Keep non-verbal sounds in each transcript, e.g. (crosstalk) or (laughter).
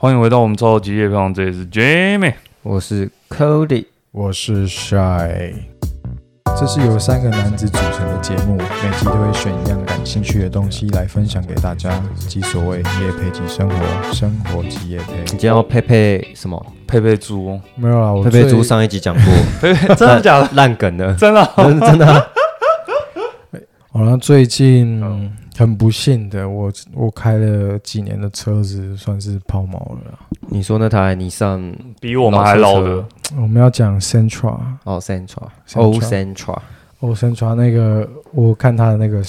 欢迎回到我们超级夜胖，这里是 Jamie。我是 Cody，我是 Shy。这是由三个男子组成的节目，每集都会选一样感兴趣的东西来分享给大家，即所谓夜配即生活，生活即夜配。你今天要配配什么？佩佩猪，没有啊，我佩佩最猪上一集讲过，佩佩真的假的？烂梗的，真的？真真的啊。(laughs) 好像最近很不幸的，我我开了几年的车子，算是抛锚了啦。你说那台尼桑比我们还老的，我们要讲 Sentra 哦，Centra，Sentra 欧 Centra，哦，Sentra 那个，我看他的那个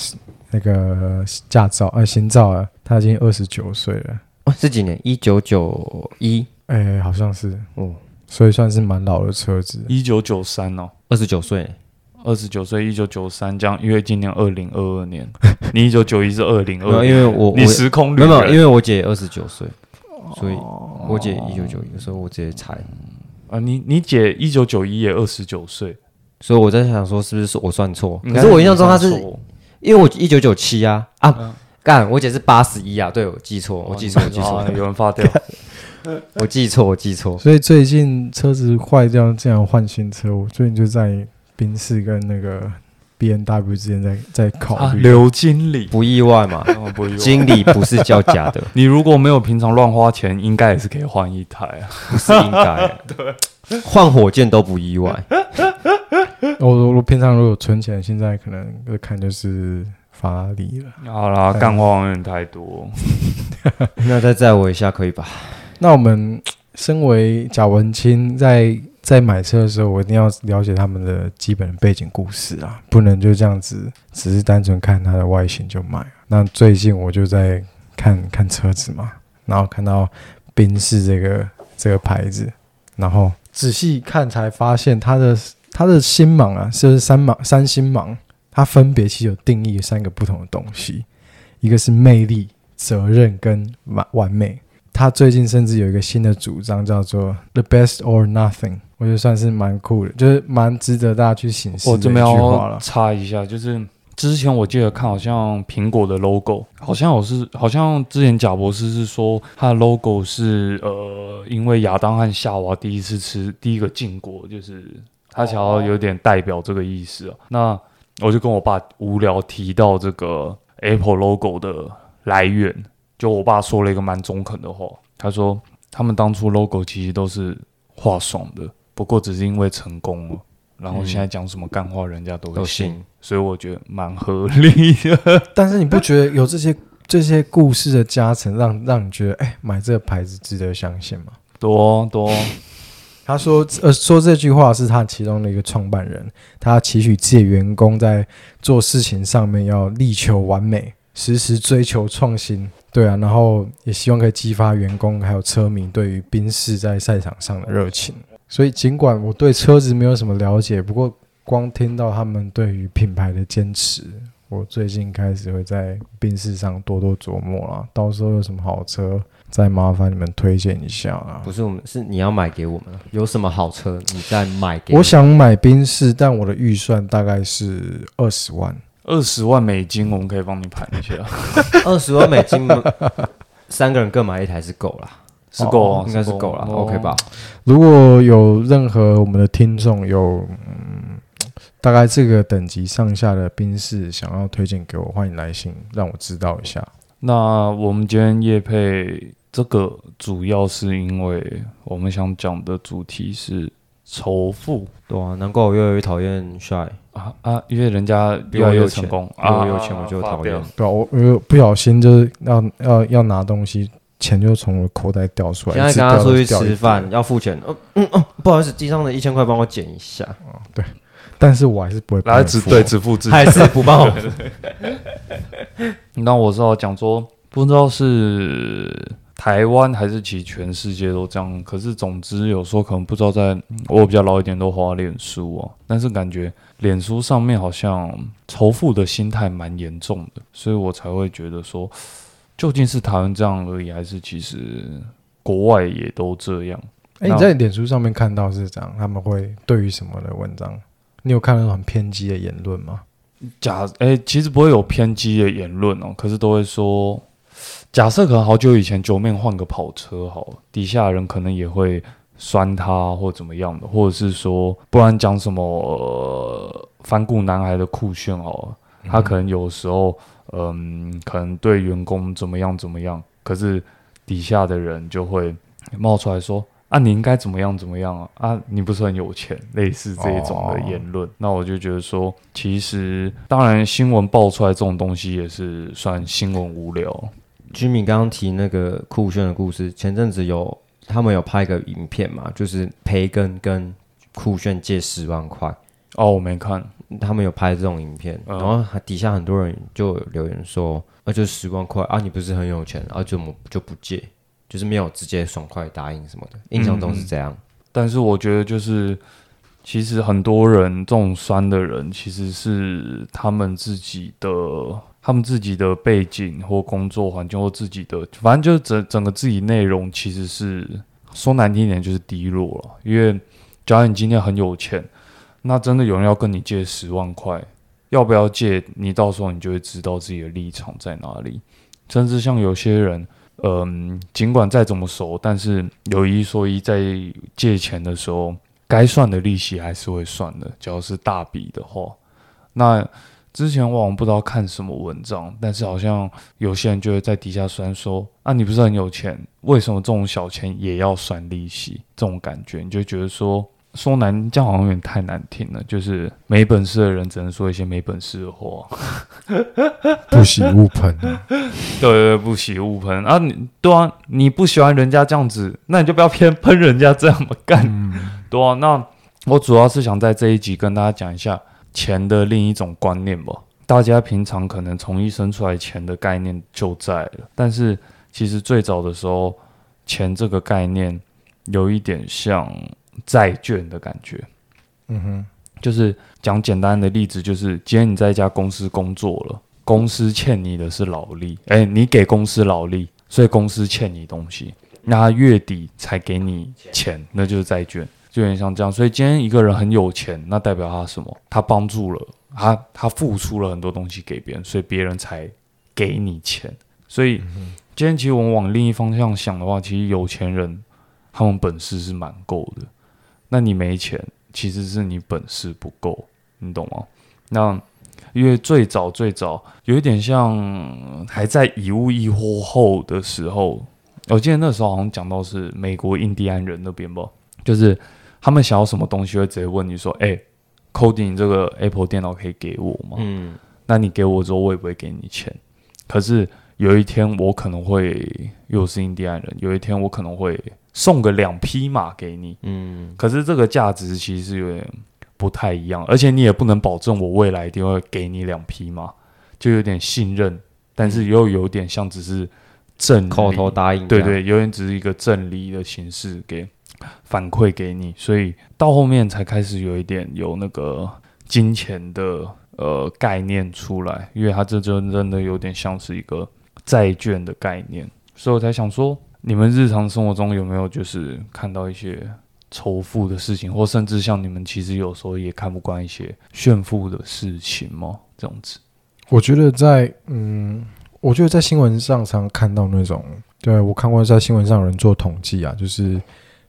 那个驾照呃行照啊，他已经二十九岁了，哦，是几年？一九九一，哎、好像是，哦，所以算是蛮老的车子。一九九三哦，二十九岁，二十九岁，一九九三，这样，因为今年二零二二年，(laughs) 你一九九一是二零二，因为我你时空旅没有，没有因为我姐二十九岁，所以我姐一九九一，所以我直接猜，啊，你你姐一九九一也二十九岁，所以我在想说是不是我算错？可是我印象中她是因为我一九九七啊啊嗯，干，我姐是八十一啊，对我记错，我记错，我记错。啊，有人发掉，(laughs) 我记错，我记错。所以最近车子坏掉，这样换新车，我最近就在宾士跟那个 B N W 之间在在考虑。啊刘经理，不意外嘛，哦不意外经理不是叫假的，(laughs) 你如果没有平常乱花钱，应该也是可以换一台啊。不是应该。(laughs) 对，换火箭都不意外。(laughs) 我我我平常如果存钱，现在可能就看就是法拉利了。好啦，干话有点太多。那再载我一下可以吧？那我们身为贾文清，在在买车的时候，我一定要了解他们的基本背景故事啊，不能就这样子，只是单纯看它的外形就买。那最近我就在看看车子嘛，然后看到宾士这个这个牌子，然后仔细看才发现它的它的星芒啊，就是三芒三星芒，它分别其实有定义三个不同的东西，一个是魅力、责任跟完完美。他最近甚至有一个新的主张，叫做 “the best or nothing”，我觉得算是蛮酷的，就是蛮值得大家去醒思我这边要。插一下，就是之前我记得看好像苹果的 logo，好像我是好像之前贾博士是说他的 logo 是呃，因为亚当和夏娃第一次吃第一个禁果，就是他想要有点代表这个意思啊。那我就跟我爸无聊提到这个 Apple logo 的来源，就我爸说了一个蛮中肯的话，他说他们当初 logo 其实都是画爽的，不过只是因为成功了。然后现在讲什么干话，人家都会都信，信所以我觉得蛮合理的。(laughs) 但是你不觉得有这些 (laughs) 这些故事的加成，让让你觉得，哎，买这个牌子值得相信吗？多多，他说，呃，说这句话是他其中的一个创办人，他期许自己的员工在做事情上面要力求完美，时时追求创新。对啊，然后也希望可以激发员工还有车迷对于宾士在赛场上的热情。所以，尽管我对车子没有什么了解，不过光听到他们对于品牌的坚持，我最近开始会在宾士上多多琢磨了。到时候有什么好车，再麻烦你们推荐一下啊。不是我们，是你要买给我们。有什么好车，你再买给我想买宾士，但我的预算大概是二十万。二十万美金，我们可以帮你盘一下，(laughs) 二十万美金，三个人各买一台是够了，是够啊，应该是够了哦，OK 吧？？如果有任何我们的听众有嗯，大概这个等级上下的宾士想要推荐给我，欢迎来信让我知道一下。那我们今天夜配这个，主要是因为我们想讲的主题是仇富对啊，难怪我越来越讨厌 Shy，啊啊，因为人家越来越有钱成功越来越，有钱我就讨厌飙。对啊，我我不小心就是要要要拿东西，钱就从我的口袋掉出来。现在跟他出去吃饭要付钱，哦嗯哦，不好意思，地上的一千块帮我捡一下，哦，对但是我还是不会帮来只对只付自己。还是不帮我付？(laughs) 那我知道讲说，不知道是台湾还是其实全世界都这样。可是总之有时候可能不知道在，我比较老一点都花脸书啊，但是感觉脸书上面好像仇富的心态蛮严重的，所以我才会觉得说，究竟是台湾这样而已，还是其实国外也都这样？哎、你在脸书上面看到是这样，他们会对于什么的文章？你有看到很偏激的言论吗？假哎、其实不会有偏激的言论哦，可是都会说假设可能好久以前九面换个跑车好了，底下的人可能也会酸他或怎么样的，或者是说，不然讲什么、呃、反骨男孩的酷炫好了，他可能有时候嗯，可能对员工怎么样怎么样，可是底下的人就会冒出来说。啊，你应该怎么样怎么样啊？啊，你不是很有钱，类似这一种的言论，那我就觉得说，其实当然新闻爆出来这种东西也是算新闻无聊。居民刚刚提那个酷炫的故事，前阵子有他们有拍个影片嘛，就是培根跟酷炫借十万块，哦，我没看，他们有拍这种影片，嗯然后底下很多人就留言说，啊，就十万块啊，你不是很有钱，啊，就么就不借，就是没有直接爽快答应什么的，印象中是这样。但是我觉得就是，其实很多人这种酸的人，其实是他们自己的。他们自己的背景或工作环境或自己的，反正就是整整个自己内容，其实是说难听一点就是低落了。因为假如你今天很有钱，那真的有人要跟你借十万块，要不要借？你到时候你就会知道自己的立场在哪里。甚至像有些人，嗯，尽管再怎么熟，但是有一说一，在借钱的时候，该算的利息还是会算的。只要是大笔的话，那之前我好像不知道看什么文章，但是好像有些人就会在底下酸说：“啊，你不是很有钱，为什么这种小钱也要算利息？”这种感觉，你就觉得说说难，这样好像有点太难听了。就是没本事的人只能说一些没本事的话。(laughs) 不喜勿喷啊。对对对，不喜勿喷啊！你对啊，你不喜欢人家这样子，那你就不要偏喷人家这样么干。对啊，那我主要是想在这一集跟大家讲一下钱的另一种观念吧。大家平常可能从一生出来，钱的概念就在了，但是其实最早的时候，钱这个概念有一点像债券的感觉。嗯哼，就是讲简单的例子，就是今天你在一家公司工作了，公司欠你的是劳力，哎，你给公司劳力，所以公司欠你东西，那他月底才给你钱，那就是债券，就有点像这样。所以今天一个人很有钱，那代表他什么？他帮助了他，他付出了很多东西给别人，所以别人才给你钱。所以今天其实我们往另一方向想的话，其实有钱人他们本事是蛮够的，那你没钱。其实是你本事不够，你懂吗？那因为最早最早有一点像还在以物易货后的时候，我记得那时候好像讲到是美国印第安人那边吧，就是他们想要什么东西会直接问你说：“哎、c o d y 你这个 Apple 电脑可以给我吗？”嗯，那你给我之后，我也不会给你钱。可是有一天我可能会又是印第安人，有一天我可能会送个两匹马给你。嗯，可是这个价值其实有点不太一样，而且你也不能保证我未来一定会给你两匹马，就有点信任，但是又有点像只是正理。口头答应，对，对，有点只是一个赠礼的形式给反馈给你，所以到后面才开始有一点有那个金钱的呃概念出来，因为它这就真的有点像是一个债券的概念，所以我才想说，你们日常生活中有没有就是看到一些仇富的事情，或甚至像你们其实有时候也看不惯一些炫富的事情吗？这样子，我觉得在嗯，我觉得在新闻上常看到那种，对我看过在新闻上有人做统计啊，就是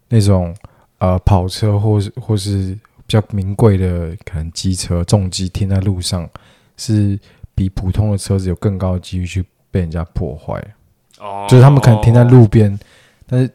那种呃跑车或是或是比较名贵的可能机车重机停在路上，是比普通的车子有更高的几率去被人家破坏。哦就是他们可能停在路边，但是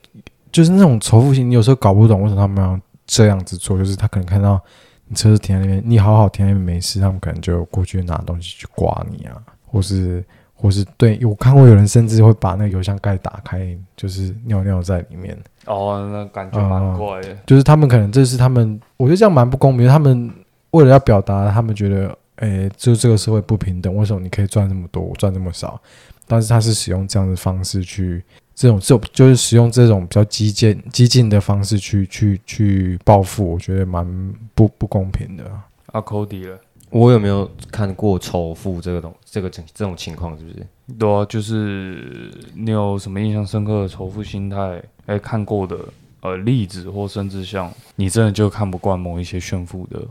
就是那种仇富心，你有时候搞不懂为什么他们要这样子做。就是他可能看到你车子停在那边，你好好停在那边没事，他们可能就过去拿东西去刮你啊，或是或是对我看过有人甚至会把那个油箱盖打开，就是尿尿在里面。哦，那感觉蛮怪的。就是他们可能这是他们，我觉得这样蛮不公平。他们为了要表达他们觉得，诶、就这个社会不平等，为什么你可以赚这么多，我赚这么少？但是他是使用这样的方式去，这种这种就是使用这种比较激进激进的方式去去去报复，我觉得蛮不不公平的啊。啊，Cody 了。我有没有看过仇富这个东这个这这种情况？是不是？对啊，就是你有什么印象深刻的仇富心态？哎，看过的呃例子，或甚至像你真的就看不惯某一些炫富的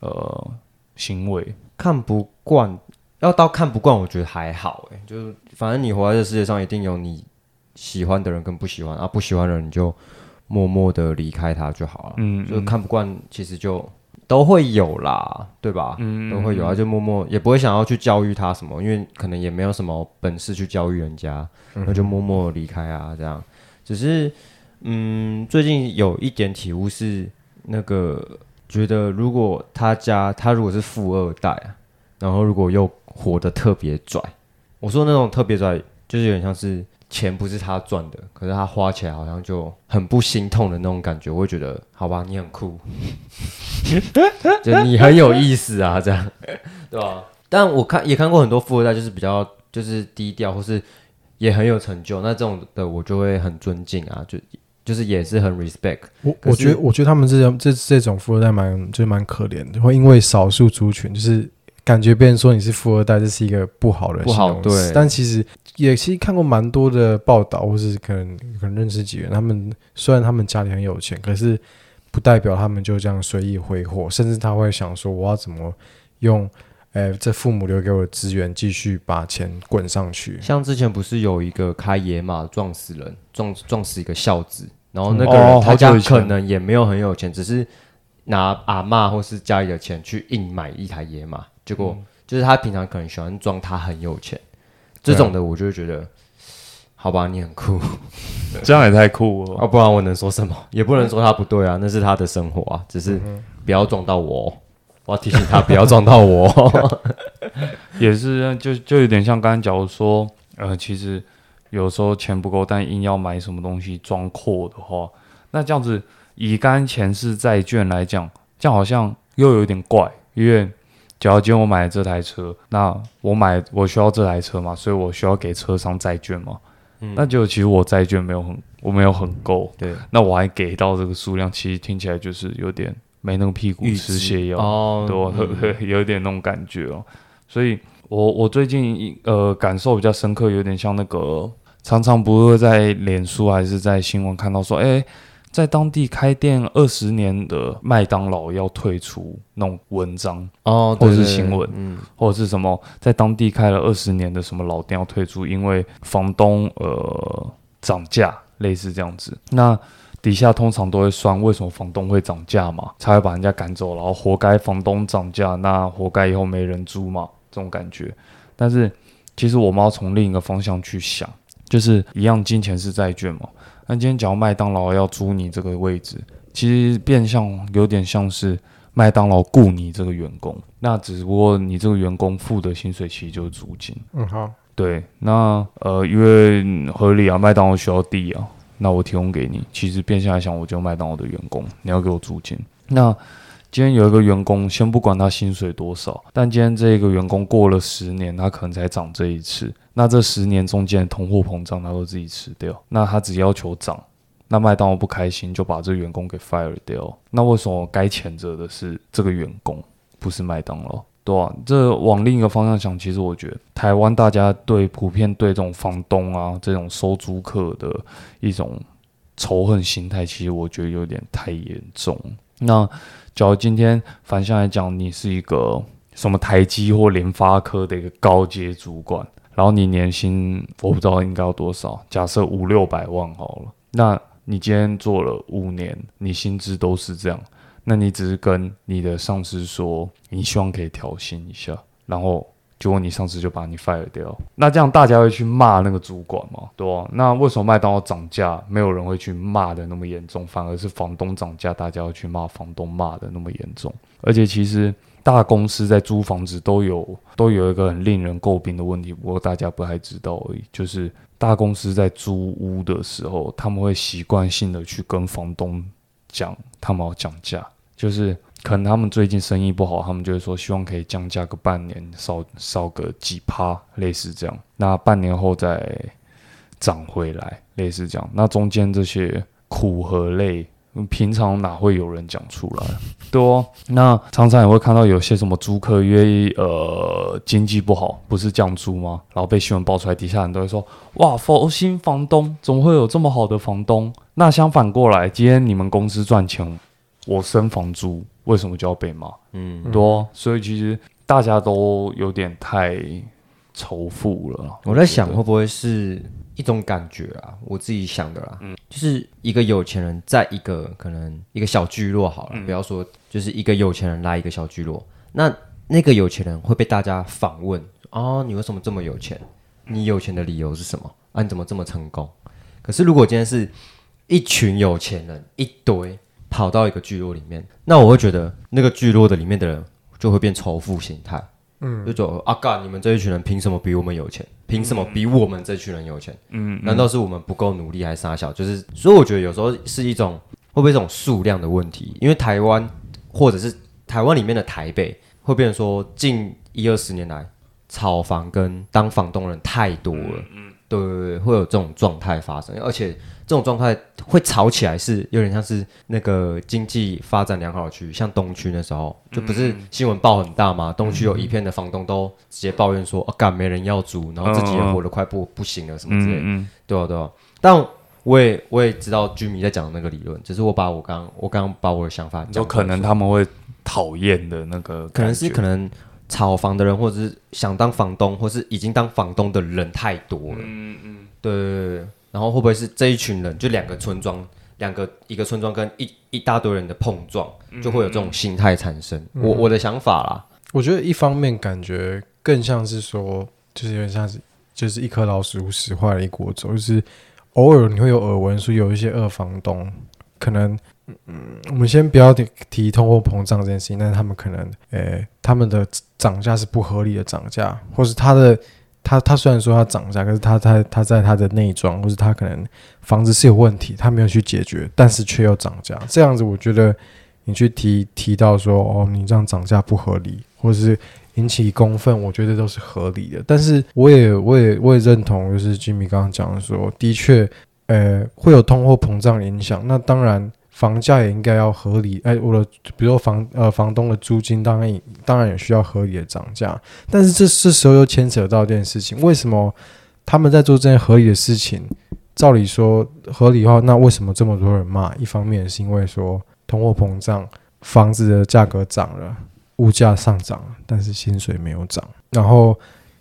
呃行为。看不惯，要到看不惯，我觉得还好哎，就是反正你活在这世界上，一定有你喜欢的人跟不喜欢啊，不喜欢的人你就默默的离开他就好了。嗯，就看不惯，其实就都会有啦，对吧？嗯都会有啊，就默默也不会想要去教育他什么，因为可能也没有什么本事去教育人家，那就默默离开啊，这样。只是，嗯，最近有一点体悟是，那个觉得如果他家他如果是富二代啊，然后如果又活得特别拽，我说那种特别拽，就是有点像是钱不是他赚的，可是他花起来好像就很不心痛的那种感觉，我会觉得，好吧，你很酷，就你很有意思啊，这样，对吧？但我看也看过很多富二代，就是比较就是低调，或是也很有成就，那这种的我就会很尊敬啊，就就是也是很 respect。我我觉得，我觉得他们这种这这种富二代蛮就是蛮可怜的，会因为少数族群，就是感觉别人说你是富二代，这是一个不好的不好对但其实也其实看过蛮多的报道，或是可能可能认识几个人，他们虽然他们家里很有钱，可是不代表他们就这样随意挥霍，甚至他会想说我要怎么用。哎，这父母留给我的资源，继续把钱滚上去。像之前不是有一个开野马撞死人，撞撞死一个孝子，然后那个哦人他家可能也没有很有钱，只是拿阿嬷或是家里的钱去硬买一台野马，结果就是他平常可能喜欢装他很有钱，这种的我就会觉得，好吧，你很酷，(laughs) 这样也太酷了。啊，(laughs) 不然我能说什么？也不能说他不对啊，那是他的生活啊，只是不要撞到我哦，我要提醒他不要撞到我哦。(laughs) 也是，就就有点像刚才假如说，呃，其实有时候钱不够，但硬要买什么东西装阔的话，那这样子以刚刚前世债券来讲，这样好像又有点怪，因为假如今天我买了这台车，那我买我需要这台车嘛，所以我需要给车商债券嘛，那就其实我债券没有很我没有很够，对，那我还给到这个数量，其实听起来就是有点没那个屁股预吃支泻药。哦，对，嗯。有 (laughs) 有点那种感觉哦。所以我我最近呃感受比较深刻，有点像那个常常不会在脸书还是在新闻看到说，哎、在当地开店二十年的麦当劳要退出那种文章，哦，或者是新闻嗯，或者是什么在当地开了二十年的什么老店要退出，因为房东呃涨价，类似这样子。那底下通常都会算为什么房东会涨价嘛，才会把人家赶走，然后活该房东涨价，那活该以后没人租嘛，这种感觉。但是其实我们要从另一个方向去想，就是一样金钱是债券嘛。那今天假如麦当劳要租你这个位置，其实变相有点像是麦当劳雇你这个员工，那只不过你这个员工付的薪水其实就是租金。嗯，好，对，那呃，因为嗯合理啊，麦当劳需要地啊，那我提供给你。其实变相来讲，我就麦当劳的员工，你要给我租金。那今天有一个员工，先不管他薪水多少，但今天这个员工过了十年，他可能才涨这一次。那这十年中间通货膨胀，他都自己吃掉。那他只要求涨，那麦当劳不开心，就把这员工给 fire 掉。那为什么该谴责的是这个员工，不是麦当劳？对啊，这往另一个方向想，其实我觉得台湾大家对普遍对这种房东啊、这种收租客的一种仇恨心态，其实我觉得有点太严重。那假如今天反向来讲，你是一个什么台积或联发科的一个高阶主管，然后你年薪我不知道应该要多少，假设五六百万好了，那你今天做了五年，你薪资都是这样，那你只是跟你的上司说，你希望可以调薪一下，然后结果你上司就把你 fire 掉，那这样大家会去骂那个主管吗？对吧、那为什么麦当劳涨价，没有人会去骂的那么严重，反而是房东涨价，大家要去骂房东骂的那么严重？而且其实大公司在租房子都有都有一个很令人诟病的问题，不过大家不太知道而已，就是大公司在租屋的时候，他们会习惯性的去跟房东讲他们要降价，就是可能他们最近生意不好，他们就会说希望可以降价个半年，少少个几趴，类似这样。那半年后再涨回来，类似这样。那中间这些苦和累，平常哪会有人讲出来？对哦，那常常也会看到有些什么租客因为呃经济不好，不是降租吗？然后被新闻爆出来，底下人都会说：哇，佛心房东怎么会有这么好的房东？那相反过来，今天你们公司赚钱，我升房租，为什么就要被骂？嗯，对、哦，所以其实大家都有点太仇富了。我在想会不会是一种感觉啊，我自己想的啦，嗯就是一个有钱人在一个可能一个小聚落好了，不要说就是一个有钱人来一个小聚落，那那个有钱人会被大家访问哦，你为什么这么有钱？你有钱的理由是什么？啊，你怎么这么成功？可是如果今天是一群有钱人一堆跑到一个聚落里面，那我会觉得那个聚落的里面的人就会变仇富心态。嗯就走啊干！你们这一群人凭什么比我们有钱？凭什么比我们这群人有钱？嗯，难道是我们不够努力，还是傻小？就是，所以我觉得有时候是一种会不会一种数量的问题？因为台湾或者是台湾里面的台北，会变成说近一二十年来，炒房跟当房东人太多了。嗯，对对对，会有这种状态发生，而且这种状态会吵起来，是有点像是那个经济发展良好的区域，像东区那时候，就不是新闻报很大嘛？东区有一片的房东都直接抱怨说，哦，干没人要租，然后自己也活得快不不行了，什么之类对啊，对啊。但我也我也知道居民在讲的那个理论，只是我把我刚我刚刚把我的想法就可能他们会讨厌的那个，可能是可。能炒房的人，或者是想当房东，或是已经当房东的人太多了。嗯嗯，对对对对，然后会不会是这一群人，就两个村庄，两个一个村庄跟一一大堆人的碰撞，就会有这种心态产生？我我的想法啦，我觉得一方面感觉更像是说，就是有点像是就是一颗老鼠屎坏了一锅粥，就是偶尔你会有耳闻说有一些二房东可能。嗯，我们先不要提提通货膨胀这件事情，但是他们可能，呃、他们的涨价是不合理的涨价，或是他的他他虽然说他涨价，可是他他他在他的内装，或是他可能房子是有问题，他没有去解决，但是却又涨价，这样子我觉得你去提提到说哦，你这样涨价不合理，或者是引起公愤，我觉得都是合理的。但是我也我也我也认同，就是 Jimmy 刚刚讲的说，的确，呃，会有通货膨胀影响。那当然，房价也应该要合理。哎，我的比如说房呃房东的租金，当然当然也需要合理的涨价。但是这这时候又牵扯到一件事情，为什么他们在做这件合理的事情？照理说合理的话，那为什么这么多人骂？一方面是因为说通货膨胀，房子的价格涨了，物价上涨，但是薪水没有涨。然后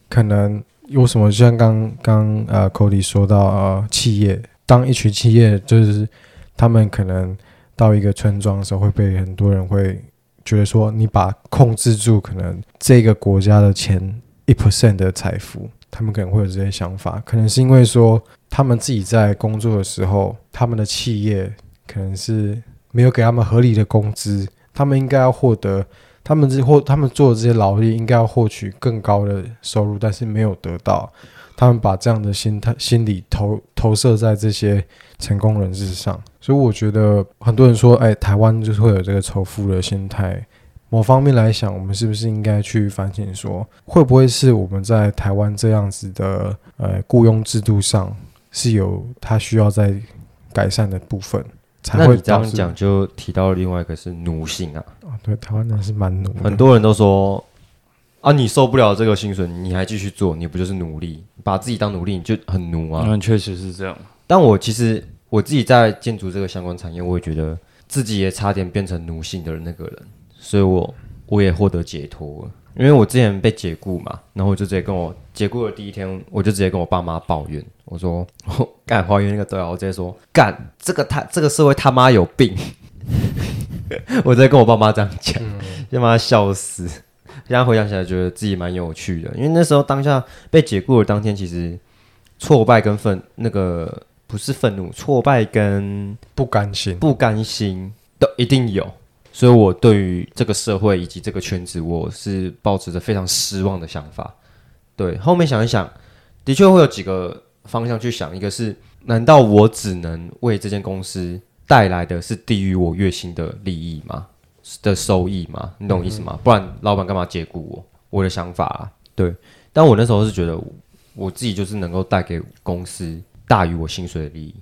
可能有什么，就像刚刚呃 Cody 说到呃，企业当一群企业就是他们可能到一个村庄的时候，会被很多人会觉得说，你把控制住可能这个国家的前一 percent 的财富，他们可能会有这些想法，可能是因为说他们自己在工作的时候，他们的企业可能是没有给他们合理的工资，他们应该要获得。他们这或他们做的这些劳力应该要获取更高的收入，但是没有得到。他们把这样的心态、心理投投射在这些成功人士上，所以我觉得很多人说，哎，台湾就是会有这个仇富的心态。某方面来想，我们是不是应该去反省说，会不会是我们在台湾这样子的呃雇佣制度上是有它需要在改善的部分，才会那你这样讲就提到另外一个是奴性啊，啊，对，台湾人是蛮奴的，很多人都说啊，你受不了这个薪水，你还继续做，你不就是奴隶？把自己当奴隶，你就很奴啊。嗯，确实是这样。但我其实我自己在建筑这个相关产业，我也觉得自己也差点变成奴性的那个人，所以我我也获得解脱了。因为我之前被解雇嘛，然后我就直接跟我解雇的第一天，我就直接跟我爸妈抱怨，我说干花园那个对啊，我直接说干这个他这个社会他妈有病，(laughs) 我直接跟我爸妈这样讲，他妈笑死。现在回想起来，觉得自己蛮有趣的，因为那时候当下被解雇的当天，其实挫败跟愤那个不是愤怒，挫败跟不甘心。不甘心都一定有。所以我对于这个社会以及这个圈子，我是抱持着非常失望的想法。对，后面想一想，的确会有几个方向去想，一个是难道我只能为这间公司带来的是低于我月薪的利益吗？的收益嘛？你懂我意思吗？不然老板干嘛解雇我？我的想法啊，对。但我那时候是觉得我我自己就是能够带给公司大于我薪水的利益，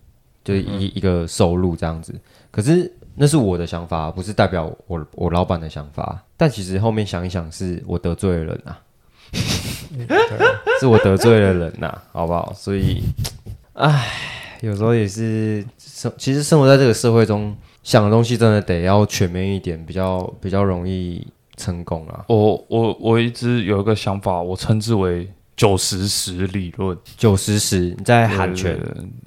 就是一一个收入这样子。可是那是我的想法，不是代表我我老板的想法。但其实后面想一想，是我得罪了人啊，是我得罪了人呐、好不好？所以，唉，有时候也是生，其实生活在这个社会中，想的东西真的得要全面一点，比较比较容易成功啊。我我我一直有一个想法，我称之为九十十理论。九十十，你在喊拳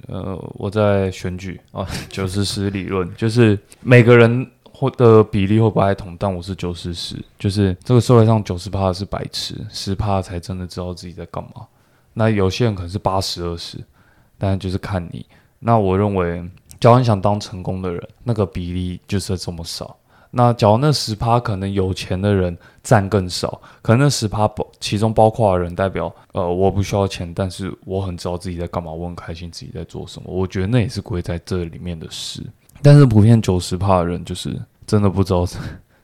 呃，我在选举哦哦，(laughs) 九十十理论就是每个人或的比例会不太同，但我是九十十，就是这个社会上九十趴是白痴，十趴才真的知道自己在干嘛。那有些人可能是八十二十，但就是看你。那我认为，假如你想当成功的人，那个比例就是这么少。那假如那十趴可能有钱的人占更少，可能那十趴包其中包括的人代表，呃，我不需要钱，但是我很知道自己在干嘛，我很开心自己在做什么。我觉得那也是归在这里面的事。但是普遍九十趴的人就是真的不知道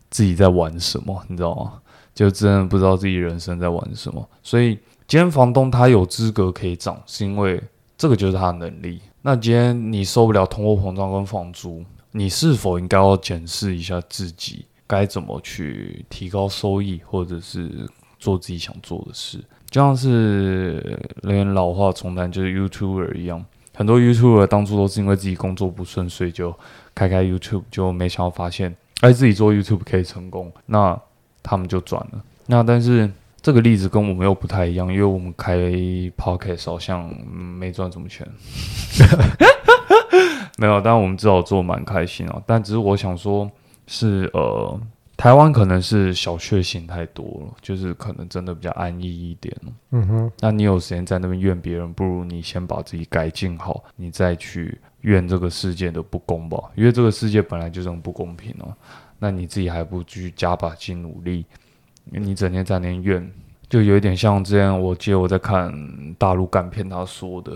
自己在玩什么，你知道吗？就真的不知道自己人生在玩什么。所以今天房东他有资格可以涨，是因为这个就是他的能力。那今天你受不了通货膨胀跟房租，你是否应该要检视一下自己该怎么去提高收益，或者是做自己想做的事？就像是连老话重谈，就是 YouTuber 一样，很多 YouTuber 当初都是因为自己工作不顺，所以就开开 YouTube，就没想到发现，哎，自己做 YouTube 可以成功，那他们就转了。那但是这个例子跟我们又不太一样，因为我们开 Podcast 好像、嗯没赚什么钱，(laughs) 没有，但我们至少做得蛮开心啊。但只是我想说，是呃，台湾可能是小确幸太多了，就是可能真的比较安逸一点。嗯哼，那你有时间在那边怨别人，不如你先把自己改进好，你再去怨这个世界的不公吧。因为这个世界本来就是很不公平哦。那你自己还不去加把劲努力，你整天在那边怨，就有一点像之前我记得我在看大陆干片他说的，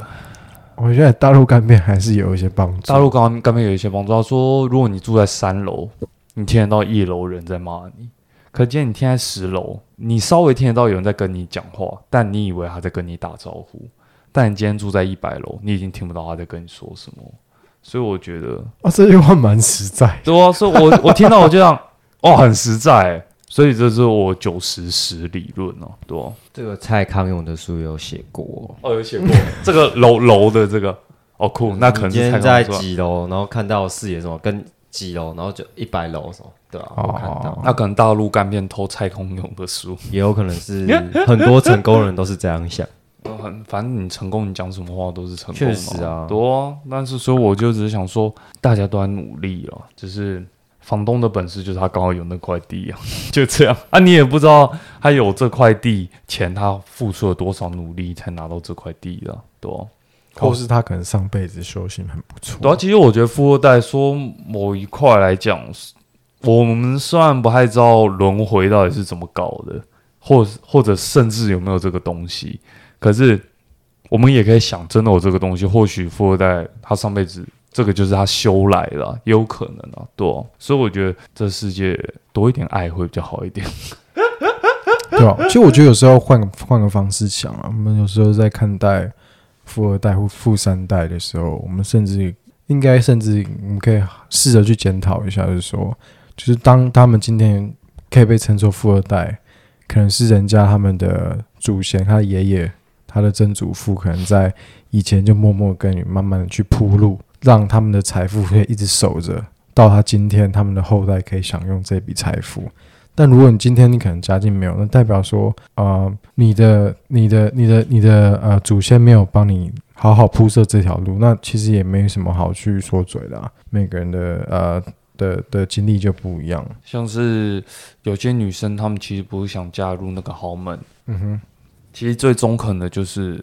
我觉得大陆干片还是有一些帮助。大陆干干片有一些帮助。他说，如果你住在三楼，你听得到一楼人在骂你；可今天你听在十楼，你稍微听得到有人在跟你讲话，但你以为他在跟你打招呼。但你今天住在一百楼，你已经听不到他在跟你说什么。所以我觉得，啊，这句话蛮实在。对啊，所以我我听到我就这样，哦，(laughs) 很实在欸。所以这是我九十十理论哦，对啊。这个蔡康永的书有写过。哦，有写过 (laughs) 这个楼楼的这个，哦酷，那可能是蔡你今天在康永几楼，然后看到视野什么跟几楼，然后就一百楼什么，对吧、我看到，那可能大陆干片偷蔡康永的书。也有可能是很多成功人都是这样想。呃很，反正你成功，你讲什么话都是成功确嘛。实啊对啊。但是所以我就只是想说，大家都在努力了，只是房东的本事就是他刚好有那块地啊，(laughs) 就这样啊。你也不知道他有这块地前，他付出了多少努力才拿到这块地的，对啊。或是他可能上辈子修行很不错。对啊，其实我觉得富二代说某一块来讲，我们虽然不太知道轮回到底是怎么搞的，或或者甚至有没有这个东西，可是我们也可以想，真的有这个东西，或许富二代他上辈子这个就是他修来的、也有可能啊，对所以我觉得这世界多一点爱会比较好一点。(laughs) 对吧、其实我觉得有时候换个换个方式想啊，我们有时候在看待富二代或富三代的时候，我们甚至应该甚至我们可以试着去检讨一下，就是说，就是当他们今天可以被称作富二代，可能是人家他们的祖先，他的爷爷、他的曾祖父，可能在以前就默默跟你，慢慢的去铺路，让他们的财富可以一直守着，到他今天他们的后代可以享用这笔财富。但如果你今天你可能家境没有，那代表说，呃，你的、你的、你的、你的呃祖先没有帮你好好铺设这条路，那其实也没什么好去说嘴的、啊。每个人的呃的的经历就不一样。像是有些女生，她们其实不是想嫁入那个豪门，嗯哼，其实最中肯的就是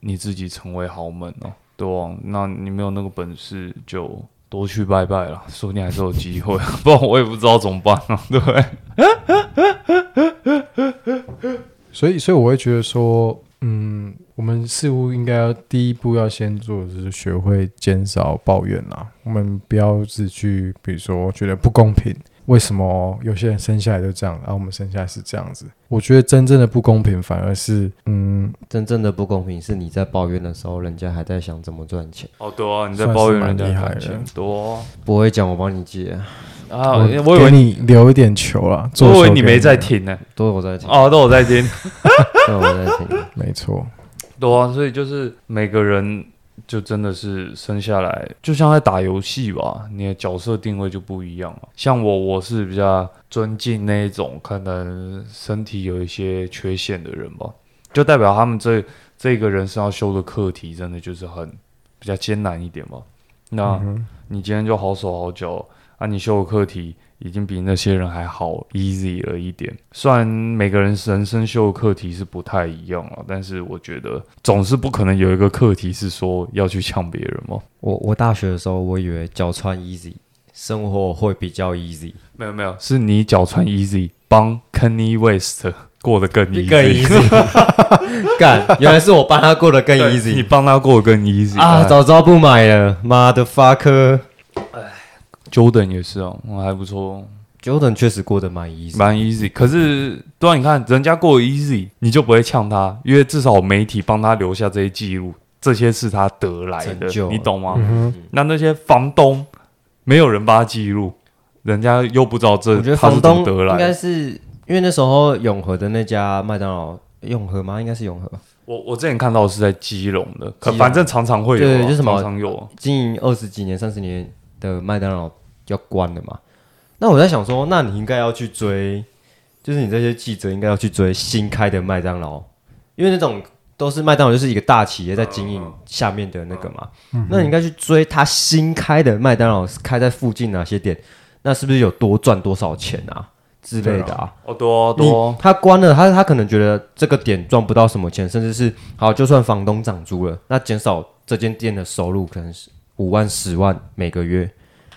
你自己成为豪门哦，对，那你没有那个本事，就多去拜拜了，说不定还是有机会，(laughs) 不然我也不知道怎么办啊，(laughs) 对不对？所以所以我会觉得说，嗯，我们似乎应该要第一步要先做的就是学会减少抱怨啦。我们不要只去，比如说觉得不公平，为什么有些人生下来就这样，然后我们生下来是这样子？我觉得真正的不公平反而是，嗯，真正的不公平是你在抱怨的时候，人家还在想怎么赚钱，哦，对啊，你在抱怨人家蛮厉害的。赚钱，对不会讲我帮你借，啊，啊，我我以为给你留一点球啦，做我以为你没在，听呢，都有我在听，哦，都我在听，(laughs) 都我在听。没错，(laughs) 对啊，所以就是每个人就真的是生下来就像在打游戏吧，你的角色定位就不一样了。像我，我是比较尊敬那一种可能身体有一些缺陷的人吧，就代表他们这这个人生要修的课题，真的就是很比较艰难一点吧。那你今天就好手好脚啊，你修的课题。已经比那些人还好 easy 了一点。虽然每个人人生秀的课题是不太一样了，但是我觉得总是不可能有一个课题是说要去呛别人嘛。我我大学的时候，我以为脚穿 easy 生活会比较 easy。没有没有，是你脚穿 easy 帮 Kenny West 过得更 easy。更 easy。(laughs) 干，原来是我帮他过得更 easy。你帮他过得更 easy 啊！早知道不买了，妈的 fuck。Jordan 也是哦，还不错。Jordan 确实过得蛮 easy，蛮 easy。可是，对啊，你看人家过 easy，你就不会呛他，因为至少媒体帮他留下这些记录，这些是他得来的，你懂吗？那那些房东没有人帮他记录，人家又不知道这。我觉得房东应该是因为那时候永和的那家麦当劳，永和吗？应该是永和。我我之前看到是在基隆的，可反正常常会有，对，就是常常有经营二十几年、三十年的麦当劳。要关了嘛？那我在想说，那你应该要去追，就是你这些记者应该要去追新开的麦当劳，因为那种都是麦当劳就是一个大企业在经营下面的那个嘛。那你应该去追他新开的麦当劳开在附近哪些店，那是不是有多赚多少钱啊之类的啊？哦，多多。他关了，他他可能觉得这个点赚不到什么钱，甚至是好，就算房东涨租了，那减少这间店的收入可能是五万、十万每个月。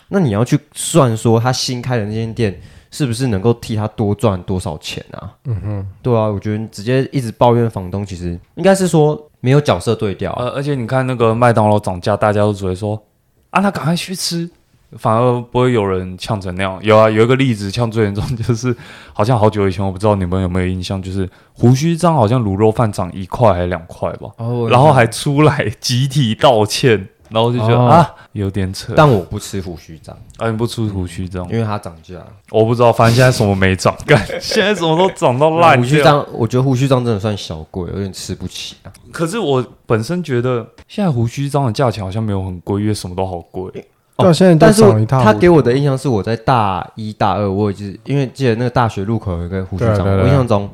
那你要去算说他新开的那间店是不是能够替他多赚多少钱啊？嗯哼，对啊，我觉得直接一直抱怨房东，其实应该是说没有角色对调。呃，而且你看那个麦当劳涨价，大家都只会说啊，他赶快去吃，反而不会有人呛成那样。有啊，有一个例子呛最严重，就是好像好久以前，我不知道你们有没有印象，就是胡须章好像卤肉饭涨一块还是两块吧，然后还出来集体道歉。然后就觉得啊，有点扯。但我不吃胡须章，啊，你不吃胡须章，因为它涨价。我不知道，反正现在什么没涨，干 (laughs) 现在什么都涨到烂。胡须章，我觉得胡须章真的算小贵，有点吃不起啊。可是我本身觉得，现在胡须章的价钱好像没有很贵，因为什么都好贵。哦，现在但是他给我的印象是，我在大一大二，我就是因为记得那个大学路口有一个胡须章，我印象中，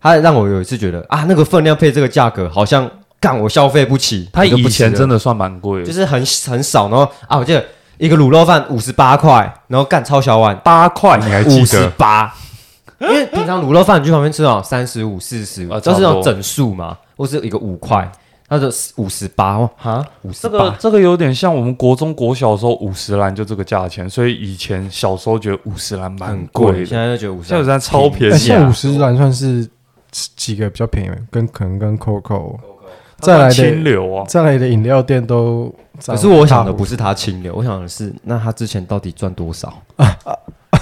他让我有一次觉得啊，那个分量配这个价格好像。干我消费不起，他以前真的算蛮贵，就是很很少。然后啊，我记得一个卤肉饭五十八块，然后干超小碗八块，你还记得？五十八，因为平常卤肉饭你去旁边吃哦，三十五、四十，都是那种整数嘛，或是一个五块，它就五十八哦，哈，五十八。这个这个有点像我们国中国小时候五十兰就这个价钱，所以以前小时候觉得五十兰蛮贵，现在就觉得五十兰超便宜。现在五十兰算是几个比较便宜，跟可能跟 Coco。再来的清流啊，再来的饮料店都，可是我想的不是他清流，我想的是那他之前到底赚多少？(laughs)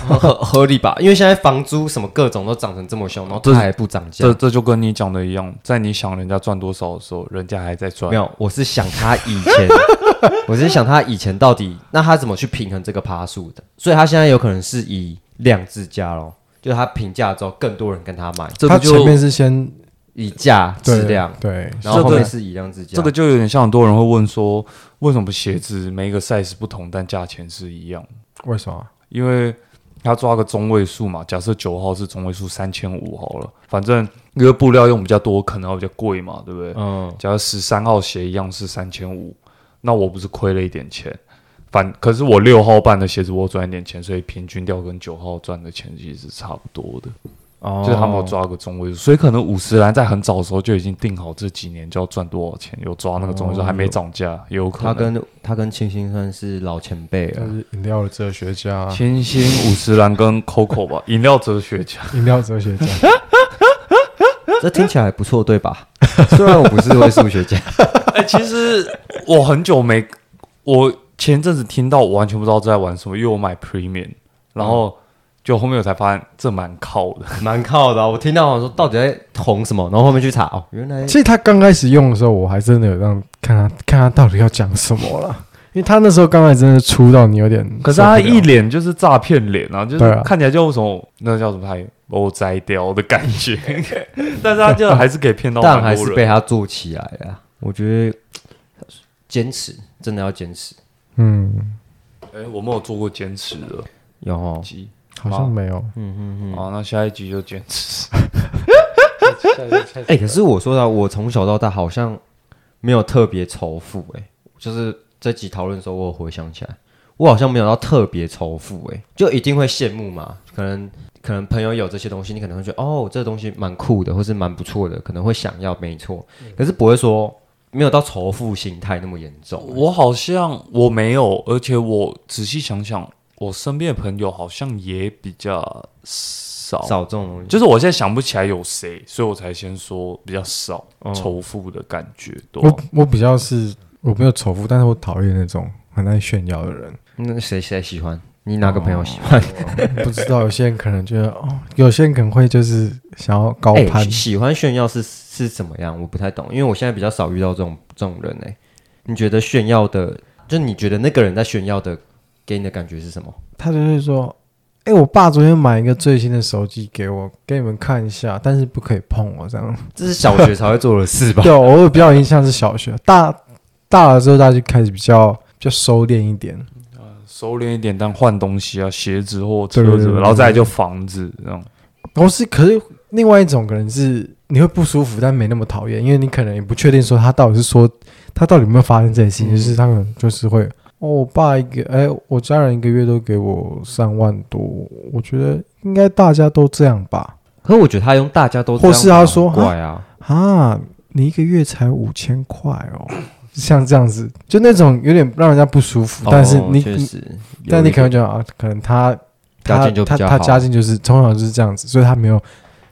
合合理吧？因为现在房租什么各种都涨成这么凶，然后他还不涨价，这这就跟你讲的一样，在你想人家赚多少的时候，人家还在赚。没有，我是想他以前，(laughs) 我是想他以前到底那他怎么去平衡这个爬数的？所以他现在有可能是以量自家咯，就是他平价之后更多人跟他买，他前面是先。以价质量，对，然后后面是以量制价。这个就有点像很多人会问说，为什么鞋子每一个 size 不同，但价钱是一样？为什么？因为他抓个中位数嘛。假设九号是中位数三千五好了，反正因为布料用比较多，可能要比较贵嘛，对不对？嗯。假如十三号鞋一样是三千五，那我不是亏了一点钱？反可是我六号半的鞋子我赚一点钱，所以平均掉跟九号赚的钱其实是差不多的。就是他们有抓个中位数，所以可能五十兰在很早的时候就已经定好这几年就要赚多少钱，有抓那个中位数，还没涨价，也有可能。他跟他跟清新算是老前辈了，饮料的哲学家。清新、五十兰跟 Coco 吧，(laughs) 饮料哲学家，饮料哲学家。(laughs) 这听起来不错，对吧？(laughs) 虽然我不是位数学家。哎，其实我很久没，我前阵子听到，我完全不知道在玩什么，因为我买 Premium，然后。就后面我才发现这蛮靠的，(laughs) 蛮靠的。我听到我说到底在红什么，然后后面去查哦，原来其实他刚开始用的时候，我还真的有让看他看他到底要讲什么了，因为他那时候刚才真的出到你有点，可是他一脸就是诈骗脸啊，就是看起来就什么那叫什么还我摘掉的感觉，(laughs) 但是他就还是可以骗到，但还是被他做起来了。我觉得坚持，真的要坚持。嗯，哎、我没有做过坚持的有哦，集。好像没有。嗯嗯嗯。好，那下一集就坚持。(laughs) 哎、可是我说到，我从小到大好像没有特别仇富，哎，就是这集讨论的时候，我有回想起来，我好像没有到特别仇富，哎，就一定会羡慕嘛，可能可能朋友有这些东西，你可能会觉得哦，这个东西蛮酷的，或是蛮不错的，可能会想要，没错，可是不会说没有到仇富心态那么严重。我好像我没有，而且我仔细想想，我身边的朋友好像也比较少。少这种东西，就是我现在想不起来有谁，所以我才先说比较少哦仇富的感觉多。我我比较是我没有仇富，但是我讨厌那种很爱炫耀的人。那谁谁喜欢？你哪个朋友喜欢？不知道有些人可能觉得哦，有些人可能会就是想要高哎、攀。喜欢炫耀是是怎么样？我不太懂，因为我现在比较少遇到这种这种人哎、你觉得炫耀的，就你觉得那个人在炫耀的，给你的感觉是什么？他就会说：“哎、我爸昨天买一个最新的手机给我，给你们看一下，但是不可以碰我这样。这是小学才会做的事吧？对，我比较有印象是小学，大大了之后，大家就开始比较比较收敛一点。收敛一点，但换东西啊，鞋子或车子，然后再来就房子这样。然后是，可是另外一种可能是你会不舒服，但没那么讨厌，因为你可能也不确定说他到底是说他到底有没有发生这件事情，就是他可能就是会。哦，我爸一个，哎，我家人一个月都给我三万多，我觉得应该大家都这样吧。可是我觉得他用大家都这样或是他说啊，啊，你一个月才五千块哦，(laughs) 像这样子，就那种有点让人家不舒服。但是哦你，但你可能就觉得啊，可能他他他他家境就是从小就是这样子，所以他没有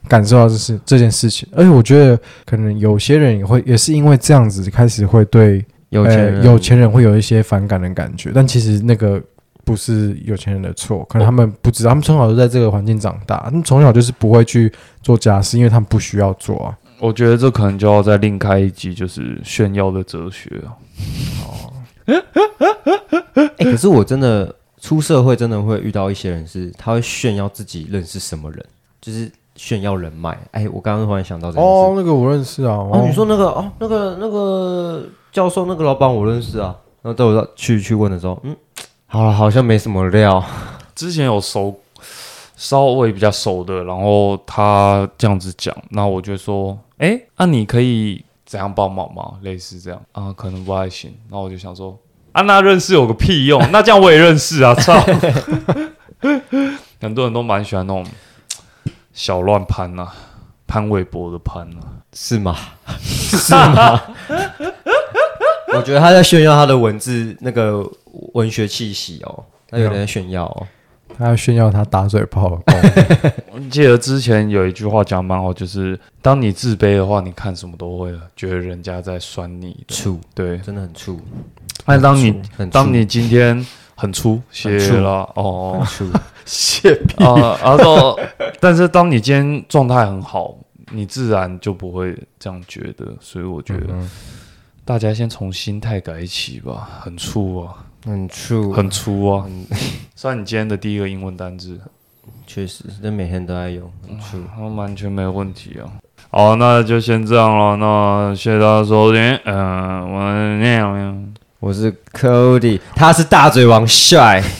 感受到这是这件事情。而且我觉得可能有些人也会也是因为这样子开始会对有钱有钱人会有一些反感的感觉，但其实那个。不是有钱人的错，可能他们不知道，他们从小就在这个环境长大，他们从小就是不会去做家事，因为他们不需要做啊。我觉得这可能就要再另开一集，就是炫耀的哲学啊。(laughs) 哎、可是我真的出社会，真的会遇到一些人是，他会炫耀自己认识什么人，就是炫耀人脉。哎、我刚刚突然想到这个。哦，那个我认识啊。哦，你说那个哦，那个那个教授那个老板我认识啊。然后等我去去问的时候，嗯，好了，好像没什么料。(laughs) 之前有熟，稍微比较熟的，然后他这样子讲，那我就说，哎、那、你可以怎样帮忙吗？类似这样啊，可能不太行。那我就想说，啊，那认识有个屁用？那这样我也认识啊，操！(laughs) 很多人都蛮喜欢那种小乱潘呐、潘玮柏的潘呐、是吗？(laughs) 是吗？(laughs) 我觉得他在炫耀他的文字那个文学气息哦，他有点在炫耀哦。他要炫耀他打嘴炮的功力我 (laughs) 记得之前有一句话讲蛮好，就是当你自卑的话，你看什么都会觉得人家在酸你醋。对，真的很醋，但当你很当你今天很粗，谢很粗了哦粗，(laughs) 谢屁啊，然后但是当你今天状态很好，你自然就不会这样觉得。所以我觉得嗯大家先从心态改起吧，很粗啊，很粗，很粗啊。(laughs) 算你今天的第一个英文单字，确实，这每天都在用，很粗。嗯完全没有问题啊。好，那就先这样了。那谢谢大家收听，嗯、我那样。我是 Cody，他是大嘴王帅。(laughs)